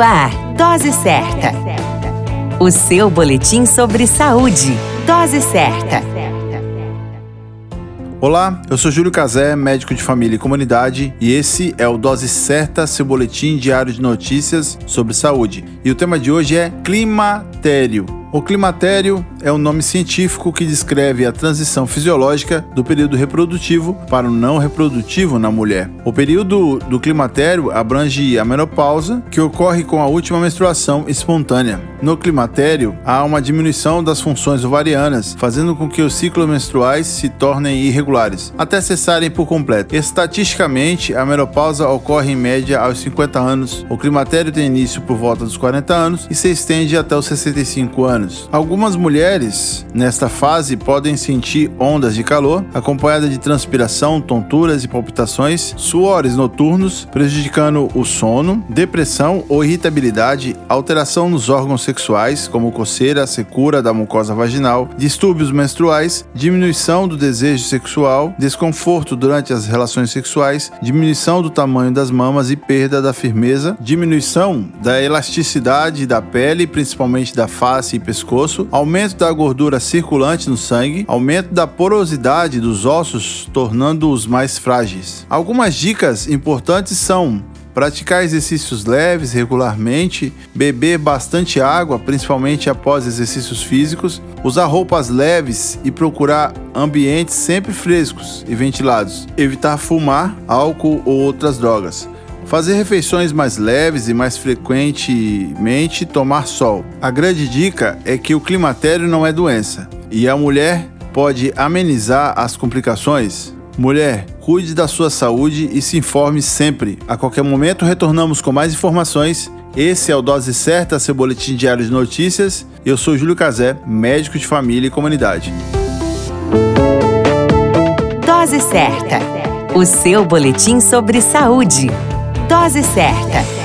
Ar, Dose Certa. O seu boletim sobre saúde. Dose Certa. Olá, eu sou Júlio Cazé, médico de família e comunidade, e esse é o Dose Certa, seu boletim diário de notícias sobre saúde. E o tema de hoje é climatério. O climatério é um nome científico que descreve a transição fisiológica do período reprodutivo para o não reprodutivo na mulher. O período do climatério abrange a menopausa, que ocorre com a última menstruação espontânea. No climatério, há uma diminuição das funções ovarianas, fazendo com que os ciclos menstruais se tornem irregulares, até cessarem por completo. Estatisticamente, a menopausa ocorre em média aos 50 anos. O climatério tem início por volta dos 40 anos e se estende até os 65 anos Algumas mulheres nesta fase podem sentir ondas de calor, acompanhada de transpiração, tonturas e palpitações, suores noturnos, prejudicando o sono, depressão ou irritabilidade, alteração nos órgãos sexuais, como coceira, secura da mucosa vaginal, distúrbios menstruais, diminuição do desejo sexual, desconforto durante as relações sexuais, diminuição do tamanho das mamas e perda da firmeza, diminuição da elasticidade da pele, principalmente da face e pescoço, aumento da gordura circulante no sangue, aumento da porosidade dos ossos, tornando-os mais frágeis. Algumas dicas importantes são praticar exercícios leves regularmente, beber bastante água, principalmente após exercícios físicos, usar roupas leves e procurar ambientes sempre frescos e ventilados, evitar fumar, álcool ou outras drogas. Fazer refeições mais leves e mais frequentemente tomar sol. A grande dica é que o climatério não é doença e a mulher pode amenizar as complicações. Mulher, cuide da sua saúde e se informe sempre. A qualquer momento retornamos com mais informações. Esse é o Dose Certa, seu boletim diário de notícias. Eu sou Júlio Cazé, médico de família e comunidade. Dose Certa, o seu boletim sobre saúde. Dose certa.